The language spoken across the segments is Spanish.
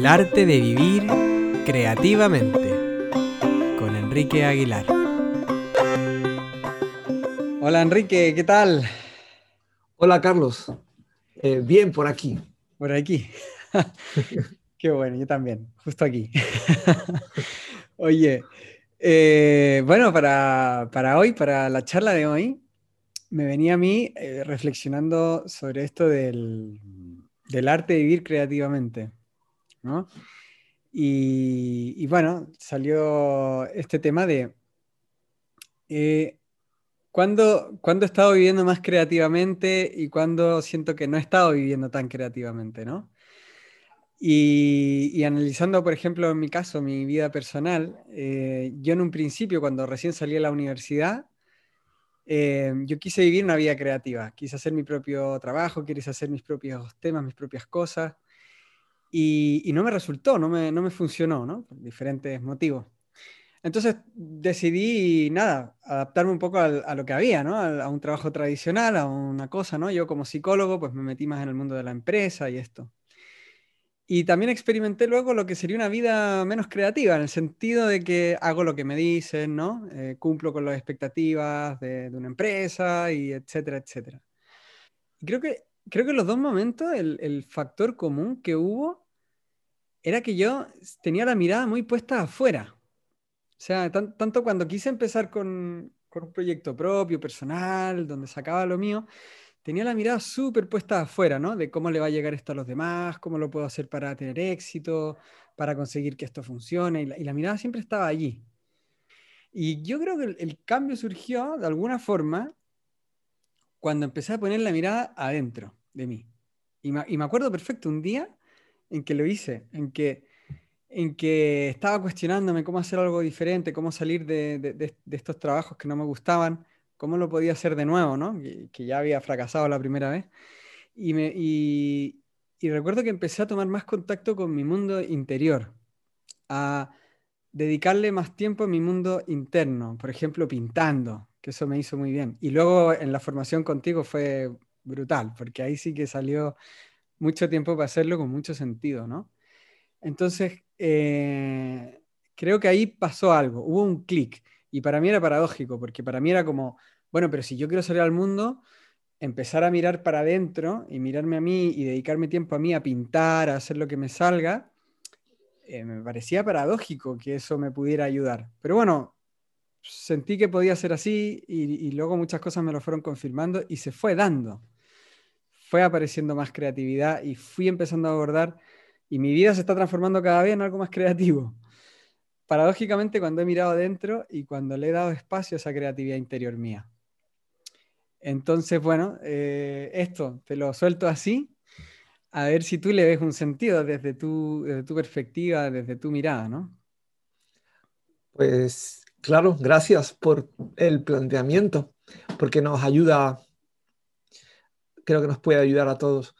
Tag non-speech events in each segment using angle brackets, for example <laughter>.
El arte de vivir creativamente con Enrique Aguilar. Hola Enrique, ¿qué tal? Hola Carlos, eh, bien por aquí. Por aquí. <laughs> Qué bueno, yo también, justo aquí. <laughs> Oye, eh, bueno, para, hoy, para la charla de hoy, me venía a mí eh, reflexionando sobre esto del, del arte de vivir creativamente. ¿No? Y, bueno, salió este tema de eh, ¿cuándo, he estado viviendo más creativamente y cuándo siento que no he estado viviendo tan creativamente, ¿no? Y, analizando, por ejemplo, en mi caso, mi vida personal, eh, yo en un principio, cuando recién salí de la universidad, eh, yo quise vivir una vida creativa, quise hacer mi propio trabajo, quise hacer mis propios temas, mis propias cosas. Y, no me resultó, no me, no me funcionó, ¿no? Por diferentes motivos. Entonces decidí, nada, adaptarme un poco a, lo que había, ¿no? A, un trabajo tradicional, a una cosa, ¿no? Yo como psicólogo, pues me metí más en el mundo de la empresa y esto. Y también experimenté luego lo que sería una vida menos creativa, en el sentido de que hago lo que me dicen, ¿no? Eh, cumplo con las expectativas de, de, una empresa y etcétera, etcétera. Y creo que creo que en los dos momentos el, factor común que hubo era que yo tenía la mirada muy puesta afuera. O sea, tanto cuando quise empezar con, un proyecto propio, personal, donde sacaba lo mío, tenía la mirada súper puesta afuera, ¿no? De cómo le va a llegar esto a los demás, cómo lo puedo hacer para tener éxito, para conseguir que esto funcione, y la, mirada siempre estaba allí. Y yo creo que el, cambio surgió de alguna forma cuando empecé a poner la mirada adentro de mí. Y me, acuerdo perfecto un día en que lo hice, en que, en que estaba cuestionándome cómo hacer algo diferente, cómo salir de, estos trabajos que no me gustaban, cómo lo podía hacer de nuevo, ¿no? que, ya había fracasado la primera vez. Y, me, y recuerdo que empecé a tomar más contacto con mi mundo interior, a dedicarle más tiempo a mi mundo interno, por ejemplo, pintando, que eso me hizo muy bien. Y luego en la formación contigo fue brutal, porque ahí sí que salió mucho tiempo para hacerlo con mucho sentido, ¿no? Entonces, eh, creo que ahí pasó algo, hubo un clic, y para mí era paradójico, porque para mí era como, bueno, pero si yo quiero salir al mundo, empezar a mirar para adentro y mirarme a mí y dedicarme tiempo a mí a pintar, a hacer lo que me salga, eh, me parecía paradójico que eso me pudiera ayudar. Pero bueno, sentí que podía ser así y, luego muchas cosas me lo fueron confirmando y se fue dando. Fue apareciendo más creatividad y fui empezando a abordar y mi vida se está transformando cada vez en algo más creativo. Paradójicamente cuando he mirado adentro y cuando le he dado espacio a esa creatividad interior mía. Entonces, bueno, eh, esto te lo suelto así, a ver si tú le ves un sentido desde tu, desde tu perspectiva, desde tu mirada, ¿no? Pues Claro, gracias por el planteamiento, porque nos ayuda, creo que nos puede ayudar a todos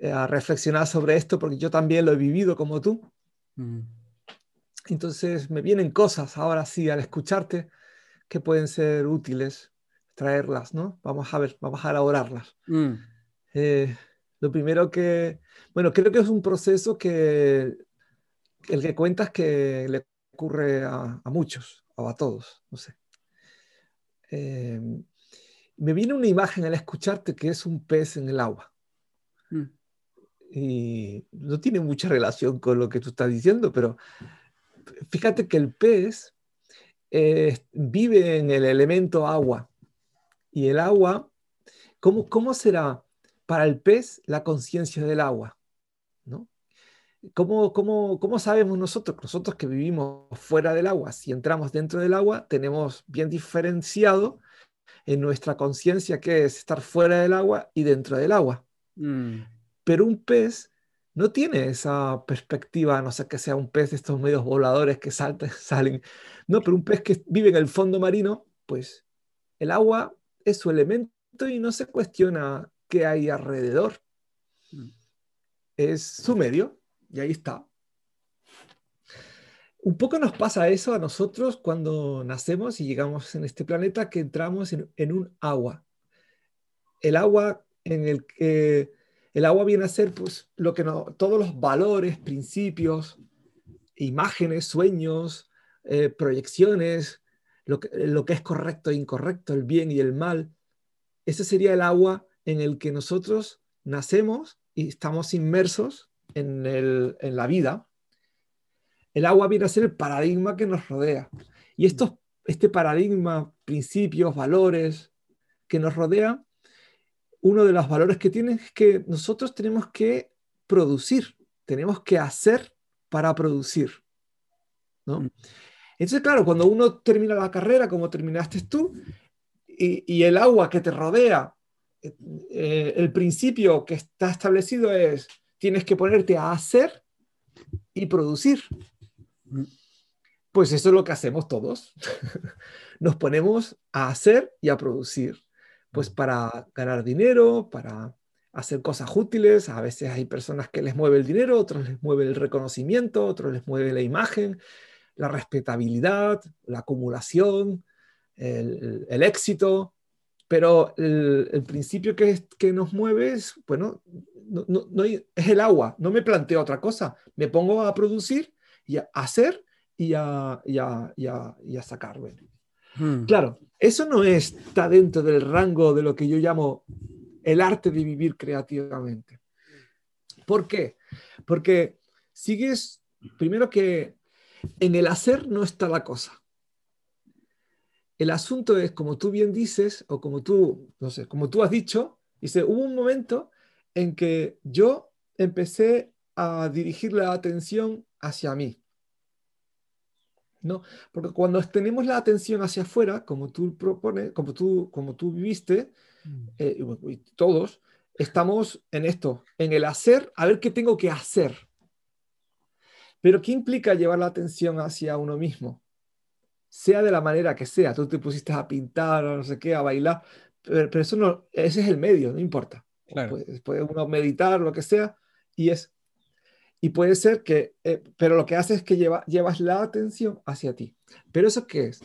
eh, a reflexionar sobre esto, porque yo también lo he vivido como tú. Mm. Entonces me vienen cosas ahora sí al escucharte que pueden ser útiles traerlas, ¿no? Vamos a ver, vamos a elaborarlas. Mm. Eh, lo primero que, bueno, creo que es un proceso que el que cuentas que le ocurre a muchos, o a todos, no sé. Eh, me viene una imagen al escucharte que es un pez en el agua. Mm. Y no tiene mucha relación con lo que tú estás diciendo, pero fíjate que el pez eh, vive en el elemento agua. Y el agua, ¿cómo, ¿cómo será para el pez la conciencia del agua? ¿Cómo, cómo, cómo sabemos nosotros? Nosotros que vivimos fuera del agua, si entramos dentro del agua, tenemos bien diferenciado en nuestra conciencia que es estar fuera del agua y dentro del agua. Mm. Pero un pez no tiene esa perspectiva, no sé que sea un pez de estos medios voladores que saltan, <laughs> salen. No, pero un pez que vive en el fondo marino, pues el agua es su elemento y no se cuestiona qué hay alrededor. Mm. Es su medio. Y ahí está. Un poco nos pasa eso a nosotros cuando nacemos y llegamos en este planeta, que entramos en, un agua. El agua en el que El agua viene a ser pues, lo que no, todos los valores, principios, imágenes, sueños, eh, proyecciones, lo que, lo que es correcto e incorrecto, el bien y el mal. Ese sería el agua en el que nosotros nacemos y estamos inmersos en, en la vida. El agua viene a ser el paradigma que nos rodea. Y estos, este paradigma, principios, valores que nos rodean, uno de los valores que tienen es que nosotros tenemos que producir, tenemos que hacer para producir. ¿no? Mm. Entonces, claro, cuando uno termina la carrera, como terminaste tú, y, el agua que te rodea, eh, el principio que está establecido es, tienes que ponerte a hacer y producir. Pues eso es lo que hacemos todos. <laughs> Nos ponemos a hacer y a producir pues para ganar dinero, para hacer cosas útiles. A veces hay personas que les mueve el dinero, otros les mueve el reconocimiento, otros les mueve la imagen, la respetabilidad, la acumulación, el, éxito. Pero el, principio que, que, nos mueve es, bueno, no, es el agua, no me planteo otra cosa, me pongo a producir y a hacer y a, y a, y a, sacar. Hmm. Claro, eso no está dentro del rango de lo que yo llamo el arte de vivir creativamente. ¿Por qué? Porque sigues, primero que en el hacer no está la cosa. El asunto es, como tú bien dices, o como tú, no sé, como tú has dicho, dice, hubo un momento en que yo empecé a dirigir la atención hacia mí. ¿no? Porque cuando tenemos la atención hacia afuera, como tú propones, como tú, como tú viviste, mm. eh, y todos, estamos en esto, en el hacer, a ver qué tengo que hacer. Pero ¿qué implica llevar la atención hacia uno mismo? Sea de la manera que sea, tú te pusiste a pintar, no sé qué, a bailar, pero, eso no, ese es el medio, no importa. Puede, puede uno meditar, lo que sea, y es y puede ser que, eh, pero lo que hace es que lleva, llevas la atención hacia ti. Pero eso qué es?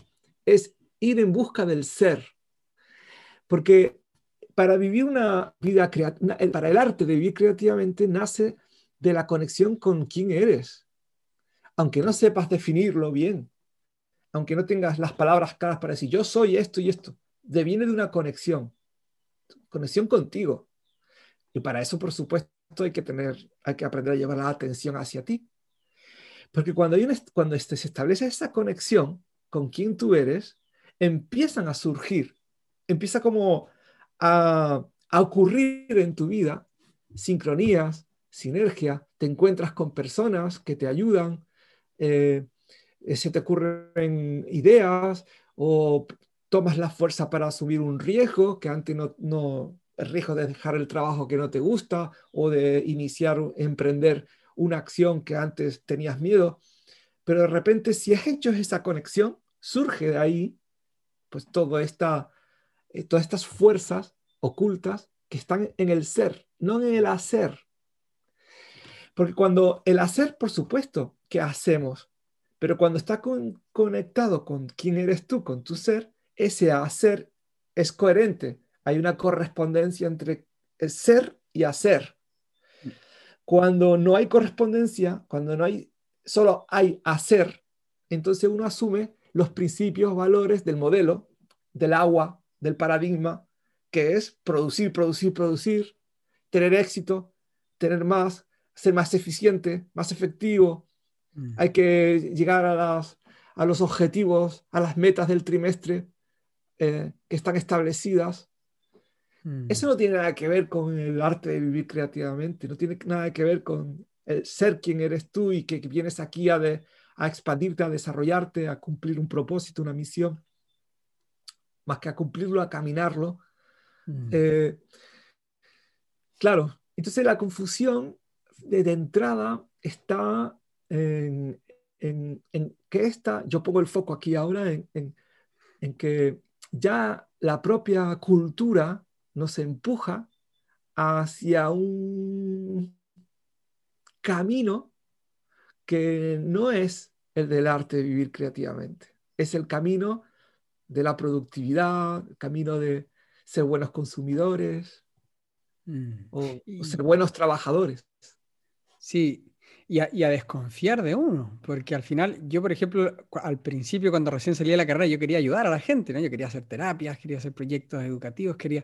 Es ir en busca del ser. Porque para vivir una vida creativa, para el arte de vivir creativamente nace de la conexión con quién eres. Aunque no sepas definirlo bien, aunque no tengas las palabras claras para decir yo soy esto y esto, deviene de una conexión, conexión contigo. Y para eso, por supuesto, hay que tener, hay que aprender a llevar la atención hacia ti. Porque cuando, hay cuando este, se establece esa conexión con quien tú eres, empiezan a surgir, empieza como a, ocurrir en tu vida sincronías, sinergia, te encuentras con personas que te ayudan, eh, se te ocurren ideas o tomas la fuerza para asumir un riesgo que antes no, no, el riesgo de dejar el trabajo que no te gusta o de iniciar, emprender una acción que antes tenías miedo. Pero de repente, si has hecho esa conexión, surge de ahí pues todo esta, eh, todas estas fuerzas ocultas que están en el ser, no en el hacer. Porque cuando el hacer, por supuesto, que hacemos, pero cuando está conectado con quién eres tú, con tu ser, ese hacer es coherente hay una correspondencia entre ser y hacer. Cuando no hay correspondencia, cuando no hay, solo hay hacer, entonces uno asume los principios, valores del modelo, del agua, del paradigma, que es producir, producir, producir, tener éxito, tener más, ser más eficiente, más efectivo. Mm. Hay que llegar a, a, los objetivos, a las metas del trimestre eh, que están establecidas. Mm. Eso no tiene nada que ver con el arte de vivir creativamente, no tiene nada que ver con el ser quien eres tú y que, vienes aquí a, a expandirte, a desarrollarte, a cumplir un propósito, una misión, más que a cumplirlo, a caminarlo. Mm. Eh, claro, entonces la confusión de, entrada está en, que esta, yo pongo el foco aquí ahora en, en que ya la propia cultura nos empuja hacia un camino que no es el del arte de vivir creativamente, es el camino de la productividad, el camino de ser buenos consumidores, Mm. O, ser buenos trabajadores. Sí, y a, y a, desconfiar de uno, porque al final, yo por ejemplo, al principio cuando recién salí de la carrera, yo quería ayudar a la gente, ¿no? Yo quería hacer terapias, quería hacer proyectos educativos, quería...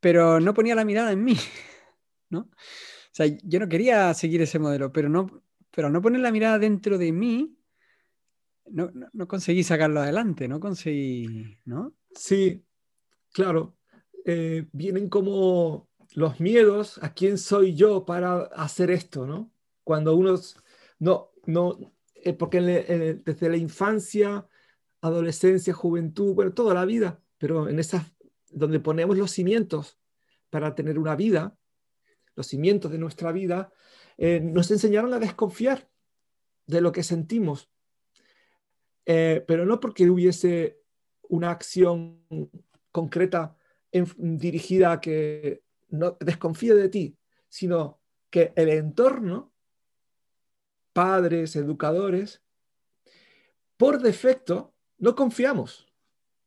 Pero no ponía la mirada en mí, <laughs> ¿no? O sea, yo no quería seguir ese modelo, pero no, pero no poner la mirada dentro de mí, no, no, conseguí sacarlo adelante, no conseguí, ¿no? Sí, claro. Eh, vienen como los miedos a quién soy yo para hacer esto, ¿no? Cuando uno no, no, eh, porque desde la infancia, adolescencia, juventud, bueno, toda la vida, pero en esas donde ponemos los cimientos para tener una vida, los cimientos de nuestra vida, eh, nos enseñaron a desconfiar de lo que sentimos, eh, pero no porque hubiese una acción concreta dirigida a que no desconfíe de ti, sino que el entorno, padres, educadores, por defecto no confiamos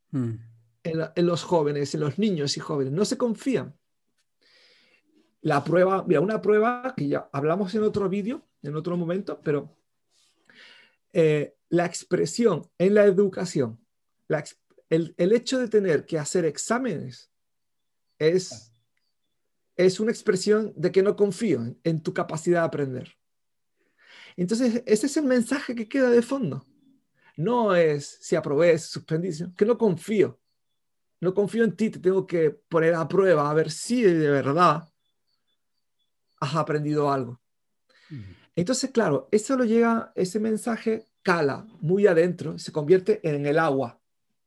hmm. en, los jóvenes, en los niños y jóvenes, no se confían. La prueba, mira, una prueba que ya hablamos en otro vídeo, en otro momento, pero eh, la expresión en la educación, el, hecho de tener que hacer exámenes es, es una expresión de que no confío en, tu capacidad de aprender. Entonces, ese es el mensaje que queda de fondo. No es si aprobé, si suspendí, que no confío. No confío en ti, te tengo que poner a prueba a ver si de verdad has aprendido algo. Entonces, claro, eso lo llega, ese mensaje cala muy adentro, se convierte en el agua,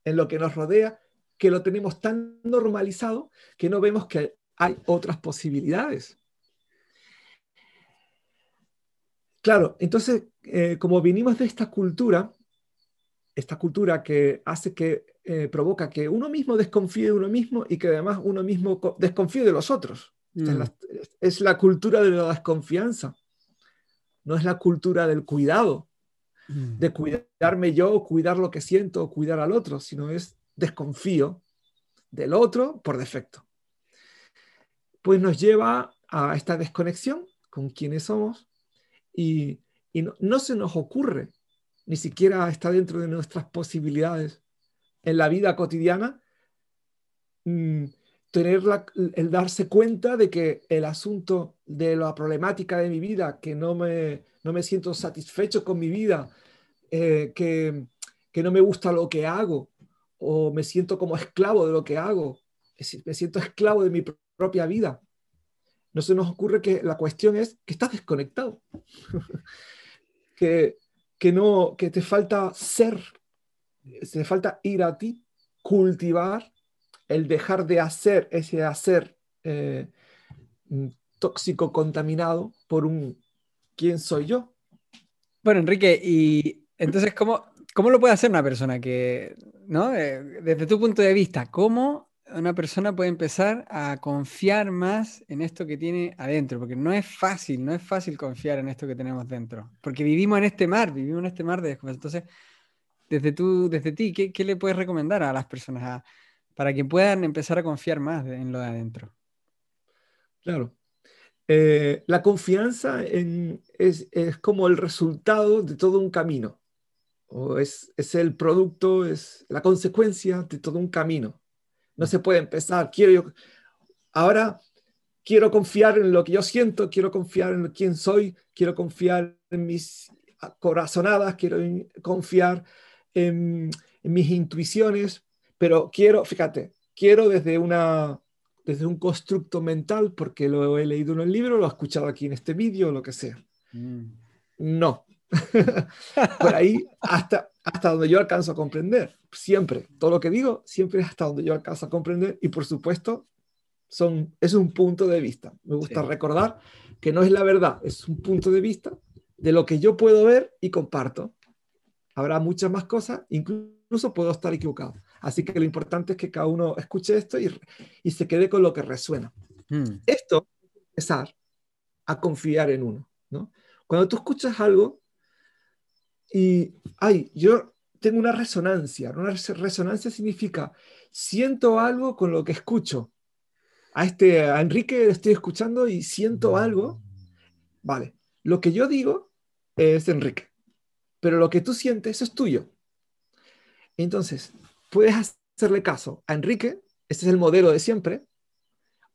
en lo que nos rodea, que lo tenemos tan normalizado que no vemos que hay otras posibilidades. Claro, entonces, eh, como vinimos de esta cultura, esta cultura que hace que eh, provoca que uno mismo desconfíe de uno mismo y que además uno mismo desconfíe de los otros. Mm. es la cultura de la desconfianza, no es la cultura del cuidado, Mm. de cuidarme yo, cuidar lo que siento, cuidar al otro, sino es desconfío del otro por defecto. Pues nos lleva a esta desconexión con quienes somos y, no, se nos ocurre, ni siquiera está dentro de nuestras posibilidades en la vida cotidiana, mm, tener el darse cuenta de que el asunto de la problemática de mi vida, que no me, no me siento satisfecho con mi vida, eh, que, que, no me gusta lo que hago o me siento como esclavo de lo que hago, me siento esclavo de mi propia vida. No se nos ocurre que la cuestión es que estás desconectado, <laughs> que, que, no, que te falta ser, te falta ir a ti, cultivar el dejar de hacer ese hacer eh, tóxico contaminado por un quién soy yo. Bueno, Enrique, y entonces, ¿cómo, cómo lo puede hacer una persona que, ¿no? Eh, desde tu punto de vista, ¿cómo una persona puede empezar a confiar más en esto que tiene adentro? Porque no es fácil, no es fácil confiar en esto que tenemos dentro, porque vivimos en este mar, vivimos en este mar de desconfianza. Entonces, desde, tú, desde ti, ¿qué, ¿qué, le puedes recomendar a las personas? Para que puedan empezar a confiar más en lo de adentro. Claro. Eh, la confianza es, como el resultado de todo un camino, o es, el producto, es la consecuencia de todo un camino. No se puede empezar, quiero yo, ahora quiero confiar en lo que yo siento, quiero confiar en quién soy, quiero confiar en mis corazonadas, quiero confiar en mis intuiciones, pero quiero, fíjate, quiero desde, una, desde un constructo mental, porque lo he leído en el libro, lo he escuchado aquí en este vídeo, lo que sea. Mm. No. <laughs> Por ahí, hasta, hasta donde yo alcanzo a comprender. Siempre, todo lo que digo, siempre es hasta donde yo alcanzo a comprender. Y por supuesto, son, es un punto de vista. Me gusta recordar que no es la verdad, es un punto de vista de lo que yo puedo ver y comparto. Habrá muchas más cosas, incluso puedo estar equivocado. Así que lo importante es que cada uno escuche esto y, se quede con lo que resuena. Hmm. Esto es empezar a confiar en uno. ¿no? Cuando tú escuchas algo y, ay, yo tengo una resonancia. Una resonancia significa siento algo con lo que escucho. a este, a Enrique le estoy escuchando y siento algo. Vale, lo que yo digo es Enrique, pero lo que tú sientes es tuyo. Entonces, puedes hacerle caso a Enrique, este es el modelo de siempre,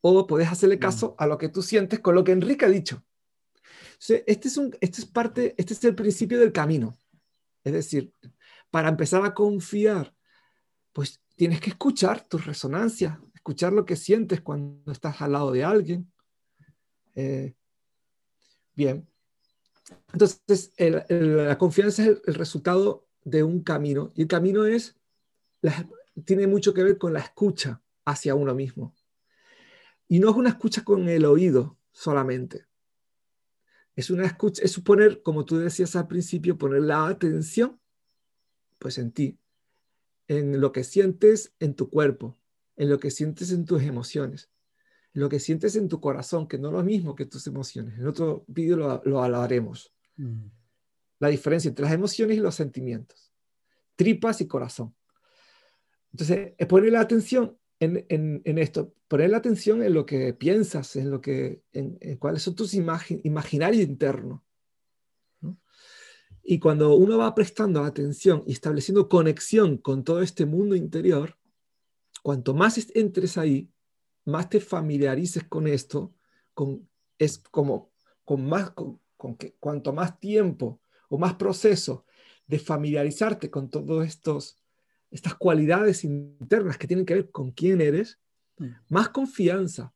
o puedes hacerle caso a lo que tú sientes con lo que Enrique ha dicho. este, es un, este, es parte, este es el principio del camino. Es decir, para empezar a confiar, pues tienes que escuchar tus resonancias, escuchar lo que sientes cuando estás al lado de alguien. Eh, bien. Entonces, la confianza es el, resultado de un camino y el camino es, tiene mucho que ver con la escucha hacia uno mismo. Y no es una escucha con el oído solamente. Es una escucha, es poner, como tú decías al principio, poner la atención pues en ti, en lo que sientes en tu cuerpo, en lo que sientes en tus emociones, en lo que sientes en tu corazón, que no es lo mismo que tus emociones. En otro vídeo lo, lo hablaremos. Mm. La diferencia entre las emociones y los sentimientos. Tripas y corazón. Entonces, es poner la atención en, en, esto, poner la atención en lo que piensas, en lo que, en, cuáles son tus imaginarios internos. Y cuando uno va prestando atención y estableciendo conexión con todo este mundo interior, cuanto más entres ahí, más te familiarices con esto, con, es como con más, con, que, cuanto más tiempo o más proceso de familiarizarte con todas estas cualidades internas que tienen que ver con quién eres, mm. más confianza,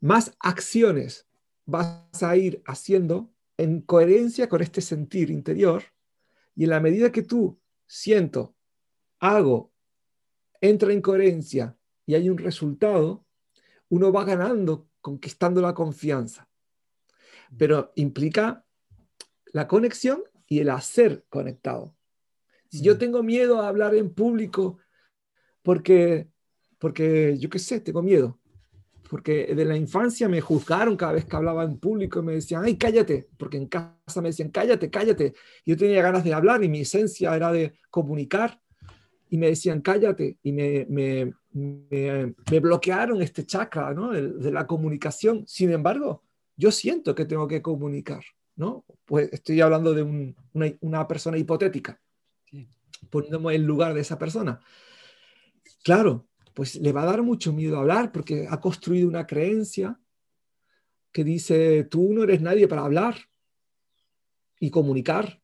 más acciones vas a ir haciendo en coherencia con este sentir interior y en la medida que tú siento, hago, entra en coherencia y hay un resultado, uno va ganando, conquistando la confianza. Pero implica la conexión y el hacer conectado. Si yo tengo miedo a hablar en público porque, porque yo qué sé, tengo miedo, porque de la infancia me juzgaron cada vez que hablaba en público y me decían, ay, cállate, porque en casa me decían, cállate, cállate. Y yo tenía ganas de hablar y mi esencia era de comunicar y me decían, cállate, y me, me, me, bloquearon este chakra ¿no? de, la comunicación. Sin embargo, yo siento que tengo que comunicar, ¿no? Pues estoy hablando de una, una, persona hipotética, poniéndome en lugar de esa persona. Claro, pues le va a dar mucho miedo hablar porque ha construido una creencia que dice, tú no eres nadie para hablar y comunicar.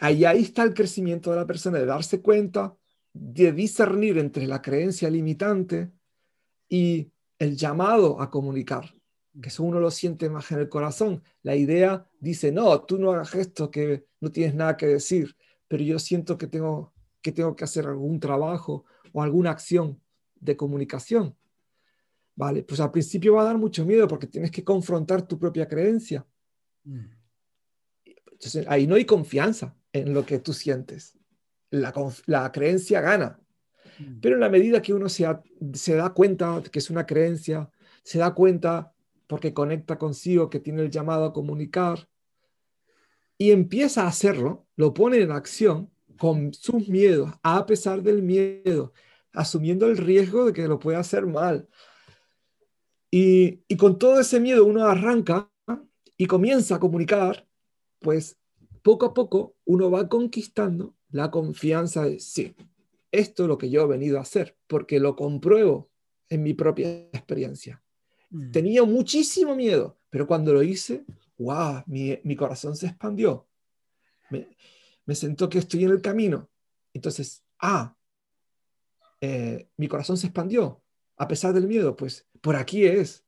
Ahí, ahí está el crecimiento de la persona, de darse cuenta, de discernir entre la creencia limitante y el llamado a comunicar, que eso uno lo siente más en el corazón. La idea dice, no, tú no hagas esto, que no tienes nada que decir, pero yo siento que tengo que, tengo que hacer algún trabajo o alguna acción de comunicación. Vale, pues al principio va a dar mucho miedo porque tienes que confrontar tu propia creencia. Mm. Entonces ahí no hay confianza en lo que tú sientes. La, la creencia gana. Mm. Pero en la medida que uno se, se da cuenta que es una creencia, se da cuenta porque conecta consigo que tiene el llamado a comunicar y empieza a hacerlo, lo pone en acción, con sus miedos, a pesar del miedo, asumiendo el riesgo de que lo pueda hacer mal. Y, con todo ese miedo uno arranca y comienza a comunicar, pues poco a poco uno va conquistando la confianza de, sí, esto es lo que yo he venido a hacer, porque lo compruebo en mi propia experiencia. Mm. Tenía muchísimo miedo, pero cuando lo hice, wow, mi, corazón se expandió me siento que estoy en el camino. Entonces, ah, eh, mi corazón se expandió a pesar del miedo, pues por aquí es.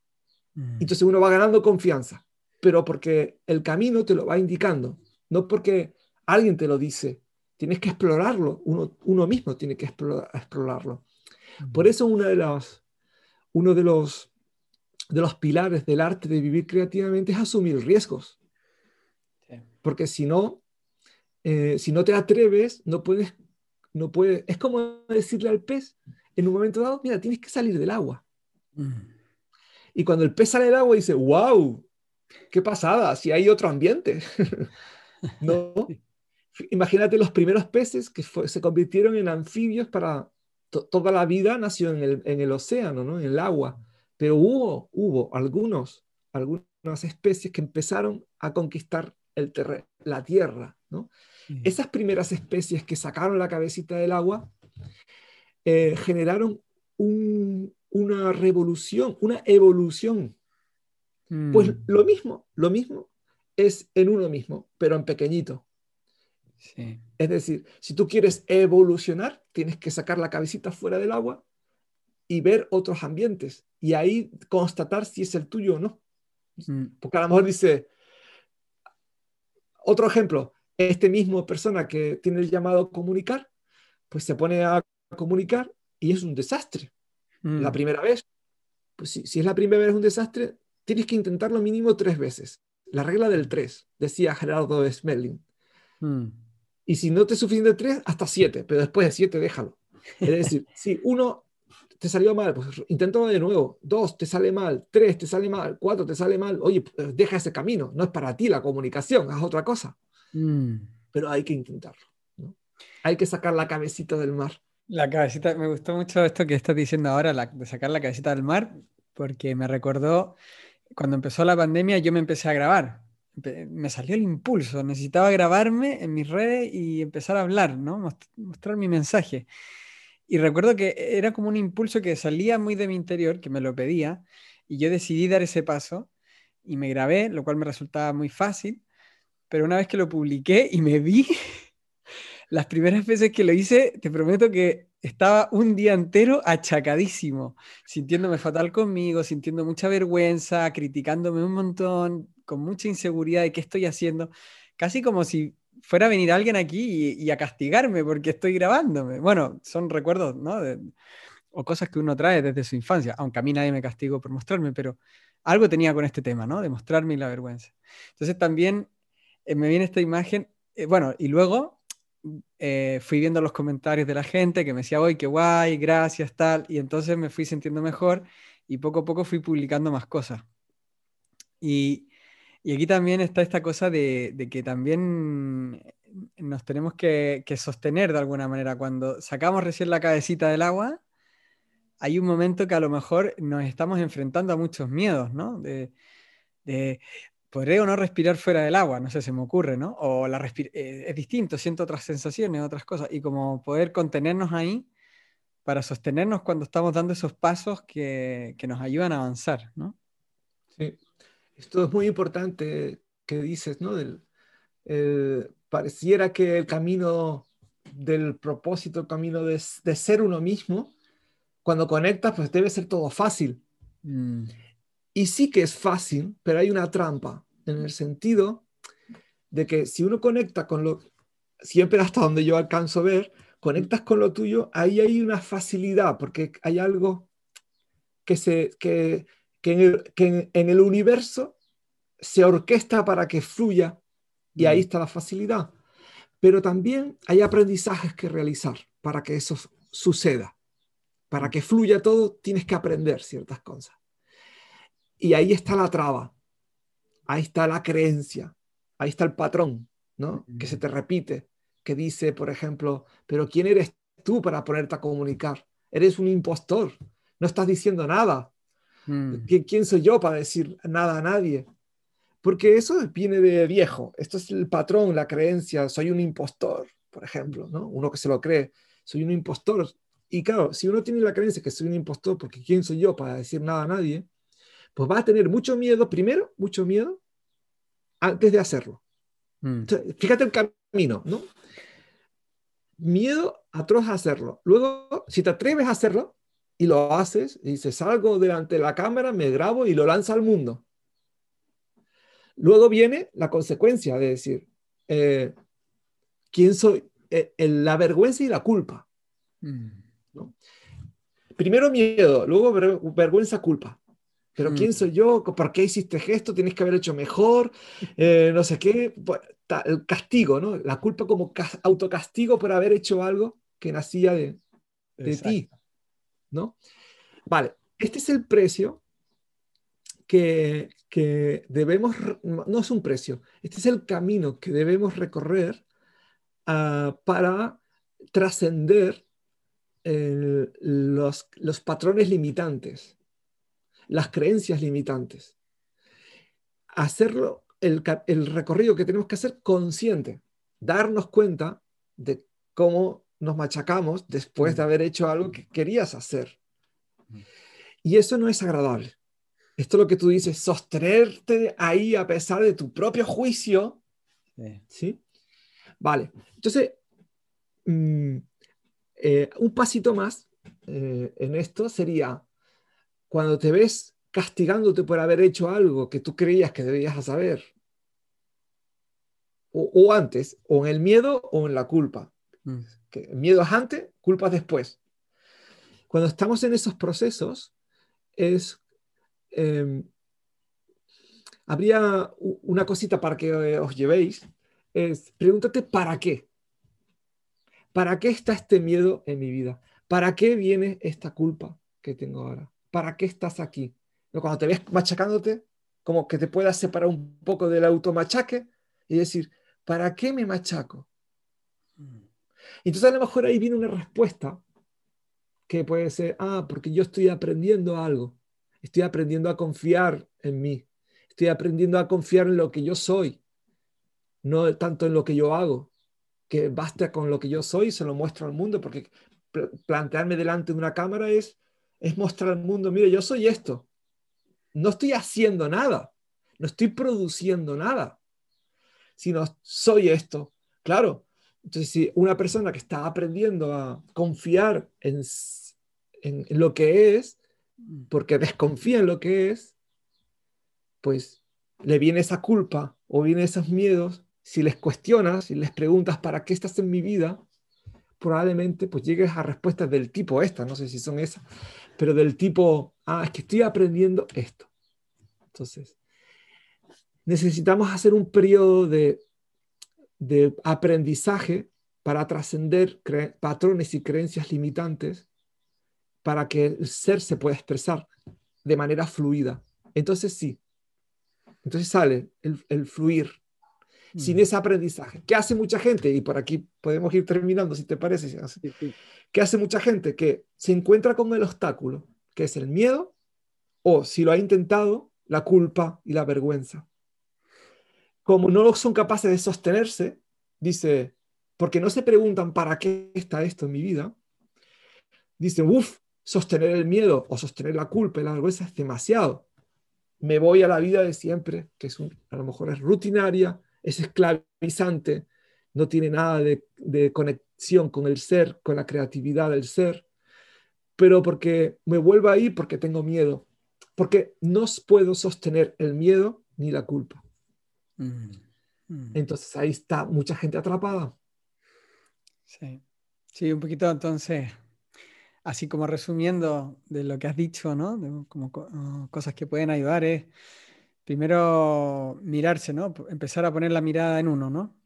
Mm. Entonces uno va ganando confianza, pero porque el camino te lo va indicando, no porque alguien te lo dice. Tienes que explorarlo, uno, uno mismo tiene que explorarlo. Mm. Por eso una de las, uno de los, de los pilares del arte de vivir creativamente es asumir riesgos. Porque si no, eh, si no te atreves, no puedes, no puedes, es como decirle al pez en un momento dado, mira, tienes que salir del agua. Mm. Y cuando el pez sale del agua dice, wow, qué pasada, si hay otro ambiente. <laughs> no. Imagínate los primeros peces que se convirtieron en anfibios para toda la vida nació en el, en el océano, ¿no? en el agua, pero hubo, hubo algunos, algunas especies que empezaron a conquistar el la tierra. ¿no? Esas primeras especies que sacaron la cabecita del agua eh, generaron una revolución, una evolución. Pues mm. lo mismo, lo mismo es en uno mismo, pero en pequeñito. Es decir, si tú quieres evolucionar, tienes que sacar la cabecita fuera del agua y ver otros ambientes y ahí constatar si es el tuyo o no. Mm. Porque a lo mejor dice, otro ejemplo, este mismo persona que tiene el llamado comunicar, pues se pone a comunicar y es un desastre. La mm. primera vez, pues si, si, es la primera vez un desastre, tienes que intentarlo mínimo tres veces. La regla del tres, decía Gerardo Smelling. Mm. Y si no te es suficiente tres, hasta siete, pero después de siete déjalo. Es decir, <laughs> si uno te salió mal, pues inténtalo de nuevo. Dos, te sale mal. Tres, te sale mal. Cuatro, te sale mal. Oye, pues, deja ese camino. No es para ti la comunicación, haz otra cosa. Mm. Pero hay que intentarlo. Hay que sacar la cabecita del mar. La cabecita, me gustó mucho esto que estás diciendo ahora, de sacar la cabecita del mar, porque me recordó cuando empezó la pandemia, yo me empecé a grabar. Me salió el impulso, necesitaba grabarme en mis redes y empezar a hablar, ¿no? Mostrar mi mensaje. Y recuerdo que era como un impulso que salía muy de mi interior, que me lo pedía, y yo decidí dar ese paso y me grabé, lo cual me resultaba muy fácil, pero una vez que lo publiqué y me vi, <laughs> las primeras veces que lo hice, te prometo que estaba un día entero achacadísimo, sintiéndome fatal conmigo, sintiendo mucha vergüenza, criticándome un montón, con mucha inseguridad de qué estoy haciendo, casi como si fuera a venir alguien aquí y, a castigarme porque estoy grabándome. Bueno, son recuerdos, ¿no? o cosas que uno trae desde su infancia, aunque a mí nadie me castigó por mostrarme, pero algo tenía con este tema, ¿no? De mostrarme la vergüenza. Entonces también eh, me viene esta imagen, eh, bueno, y luego eh, fui viendo los comentarios de la gente que me decía, hoy qué guay, gracias, tal, y entonces me fui sintiendo mejor y poco a poco fui publicando más cosas. Y, y aquí también está esta cosa de, que también nos tenemos que, que, sostener de alguna manera. Cuando sacamos recién la cabecita del agua, hay un momento que a lo mejor nos estamos enfrentando a muchos miedos, ¿no? De, de podré o no respirar fuera del agua, no sé, se me ocurre, ¿no? O la eh, es distinto, siento otras sensaciones, otras cosas, y como poder contenernos ahí para sostenernos cuando estamos dando esos pasos que, que nos ayudan a avanzar, ¿no? Sí, esto es muy importante que dices, ¿no? Del, pareciera que el camino del propósito, el camino de, de, ser uno mismo, cuando conectas, pues debe ser todo fácil. Mm. Y sí que es fácil, pero hay una trampa, en el sentido de que si uno conecta con lo, siempre hasta donde yo alcanzo a ver, conectas con lo tuyo, ahí hay una facilidad, porque hay algo que, se, que, que, en, el, que en, el universo se orquesta para que fluya, y ahí mm. está la facilidad. Pero también hay aprendizajes que realizar para que eso suceda. Para que fluya todo, tienes que aprender ciertas cosas. Y ahí está la traba, ahí está la creencia, ahí está el patrón, ¿no? Que se te repite, que dice, por ejemplo, pero ¿quién eres tú para ponerte a comunicar? Eres un impostor, no estás diciendo nada. Mm. ¿Quién soy yo para decir nada a nadie? Porque eso viene de viejo. Esto es el patrón, la creencia. Soy un impostor, por ejemplo, ¿no? Uno que se lo cree. Soy un impostor. Y claro, si uno tiene la creencia que soy un impostor, porque ¿quién soy yo para decir nada a nadie? pues vas a tener mucho miedo, primero, mucho miedo, antes de hacerlo. Mm. fíjate el camino, ¿no? Miedo atroz a hacerlo. Luego, si te atreves a hacerlo y lo haces, y dices, salgo delante de la cámara, me grabo y lo lanzo al mundo. Luego viene la consecuencia de decir, eh, ¿quién soy? Eh, la vergüenza y la culpa. Mm. Primero miedo, luego vergüenza, culpa pero mm. ¿quién soy yo? ¿Por qué hiciste esto? Tienes que haber hecho mejor, eh, no sé qué. El castigo, ¿no? La culpa como autocastigo por haber hecho algo que nacía de, de ti, ¿no? Vale, este es el precio que, que, debemos, no es un precio, este es el camino que debemos recorrer uh, para trascender los, los patrones limitantes, las creencias limitantes. Hacerlo, el, el recorrido que tenemos que hacer consciente, darnos cuenta de cómo nos machacamos después de haber hecho algo que querías hacer. Y eso no es agradable. Esto es lo que tú dices, sostenerte ahí a pesar de tu propio juicio. Sí. Vale. Entonces, mm, eh, un pasito más eh, en esto sería cuando te ves castigándote por haber hecho algo que tú creías que debías saber. O, o antes, o en el miedo o en la culpa. Mm que miedo es antes, culpa después. Cuando estamos en esos procesos, es, em, habría una cosita para que eh, os llevéis, es pregúntate para qué. ¿Para qué está este miedo en mi vida? ¿Para qué viene esta culpa que tengo ahora? ¿Para qué estás aquí? Cuando te ves machacándote, como que te puedas separar un poco del automachaque y decir, ¿para qué me machaco? Entonces a lo mejor ahí viene una respuesta que puede ser, ah, porque yo estoy aprendiendo algo, estoy aprendiendo a confiar en mí, estoy aprendiendo a confiar en lo que yo soy, no tanto en lo que yo hago, que basta con lo que yo soy y se lo muestro al mundo, porque plantearme delante de una cámara es, es mostrar al mundo, mire, yo soy esto, no estoy haciendo nada, no estoy produciendo nada, sino soy esto. Claro, entonces, si una persona que está aprendiendo a confiar en, lo que es, porque desconfía en lo que es, pues le viene esa culpa o viene esos miedos. Si les cuestionas, si les preguntas para qué estás en mi vida, probablemente pues llegues a respuestas del tipo esta, no sé si son esas, pero del tipo, ah, es que estoy aprendiendo esto. Entonces, necesitamos hacer un periodo de de aprendizaje para trascender patrones y creencias limitantes para que el ser se pueda expresar de manera fluida. Entonces sí, entonces sale el, fluir sin mm. ese aprendizaje. ¿Qué hace mucha gente? Y por aquí podemos ir terminando, si te parece. ¿Qué hace mucha gente? Que se encuentra con el obstáculo, que es el miedo, o si lo ha intentado, la culpa y la vergüenza como no son capaces de sostenerse, dice, porque no se preguntan para qué está esto en mi vida, dicen, uff, sostener el miedo o sostener la culpa y la vergüenza es demasiado. Me voy a la vida de siempre, que es a lo mejor es rutinaria, es esclavizante, no tiene nada de, de conexión con el ser, con la creatividad del ser, pero porque me vuelvo ahí porque tengo miedo, porque no puedo sostener el miedo ni la culpa. Mm, mm. Entonces ahí está mucha gente atrapada. Sí, sí, un poquito entonces, así como resumiendo de lo que has dicho, ¿no? como oh, cosas que pueden ayudar es primero mirarse, ¿no? Empezar a poner la mirada en uno, ¿no?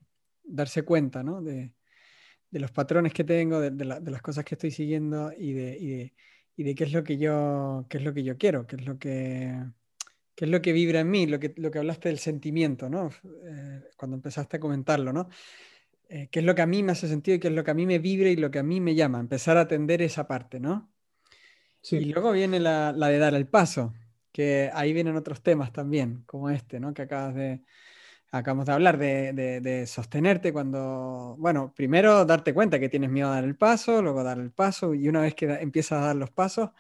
Darse cuenta, ¿no? De, los patrones que tengo, de, las cosas que estoy siguiendo y de, y de, qué es lo que yo, qué es lo que yo quiero, qué es lo que ¿Qué es lo que vibra en mí? Lo que, lo que hablaste del sentimiento, ¿no? Eh, cuando empezaste a comentarlo, ¿no? Eh, ¿Qué es lo que a mí me hace sentido y qué es lo que a mí me vibra y lo que a mí me llama? Empezar a atender esa parte, ¿no? Sí. Y luego viene la, la, de dar el paso, que ahí vienen otros temas también, como este, ¿no? Que acabas de, acabamos de hablar, de, de, sostenerte cuando, bueno, primero darte cuenta que tienes miedo a dar el paso, luego dar el paso y una vez que empiezas a dar los pasos,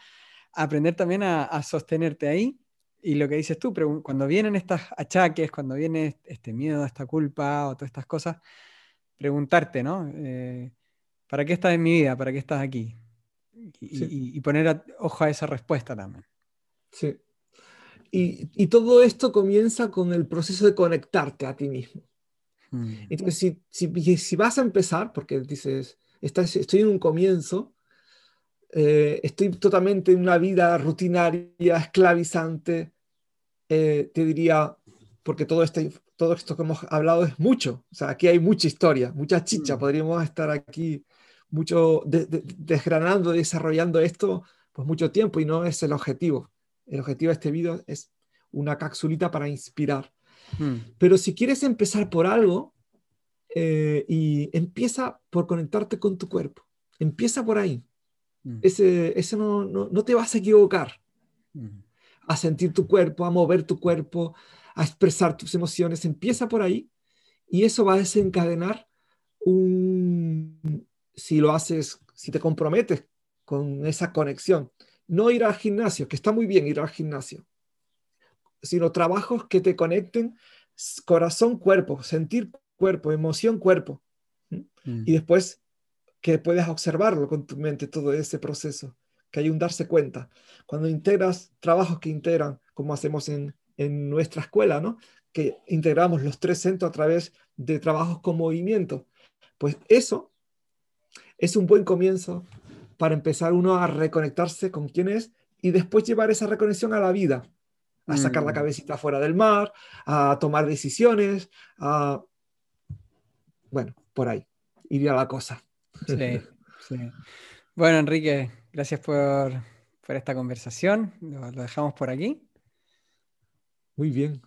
aprender también a, a sostenerte ahí y lo que dices tú, cuando vienen estos achaques, cuando viene este miedo, esta culpa o todas estas cosas, preguntarte, ¿no? Eh, ¿Para qué estás en mi vida? ¿Para qué estás aquí? Y, poner ojo a esa respuesta también. Sí. Y, todo esto comienza con el proceso de conectarte a ti mismo. Hmm. Entonces, si, si, vas a empezar, porque dices, estoy en un comienzo, eh, estoy totalmente en una vida rutinaria, esclavizante, eh, te diría, porque todo, este, todo esto que hemos hablado es mucho, o sea, aquí hay mucha historia, mucha chicha, mm. podríamos estar aquí mucho desgranando, desarrollando esto, pues mucho tiempo y no es el objetivo. El objetivo de este video es una capsulita para inspirar. Mm. Pero si quieres empezar por algo, eh, y empieza por conectarte con tu cuerpo. Empieza por ahí. Mm. Ese, ese no, no, te vas a equivocar. A sentir tu cuerpo, a mover tu cuerpo, a expresar tus emociones. Empieza por ahí y eso va a desencadenar un, si lo haces, si te comprometes con esa conexión. No ir al gimnasio, que está muy bien ir al gimnasio, sino trabajos que te conecten corazón, cuerpo, sentir cuerpo, emoción, cuerpo. Mm. Y después que puedas observarlo con tu mente, todo ese proceso, que hay un darse cuenta. Cuando integras trabajos que integran, como hacemos en, en nuestra escuela, ¿no? que integramos los tres centros a través de trabajos con movimiento, pues eso es un buen comienzo para empezar uno a reconectarse con quién es y después llevar esa reconexión a la vida, a sacar la mm. cabecita fuera del mar, a tomar decisiones, a... Bueno, por ahí iría la cosa. Sí, <laughs> sí. Bueno, Enrique, gracias por, esta conversación. Lo, dejamos por aquí. Muy bien.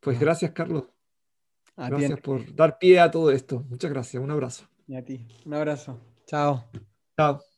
Pues gracias, Carlos. gracias por dar pie a todo esto. Muchas gracias. Un abrazo. Y a ti. Un abrazo. Chao. Chao.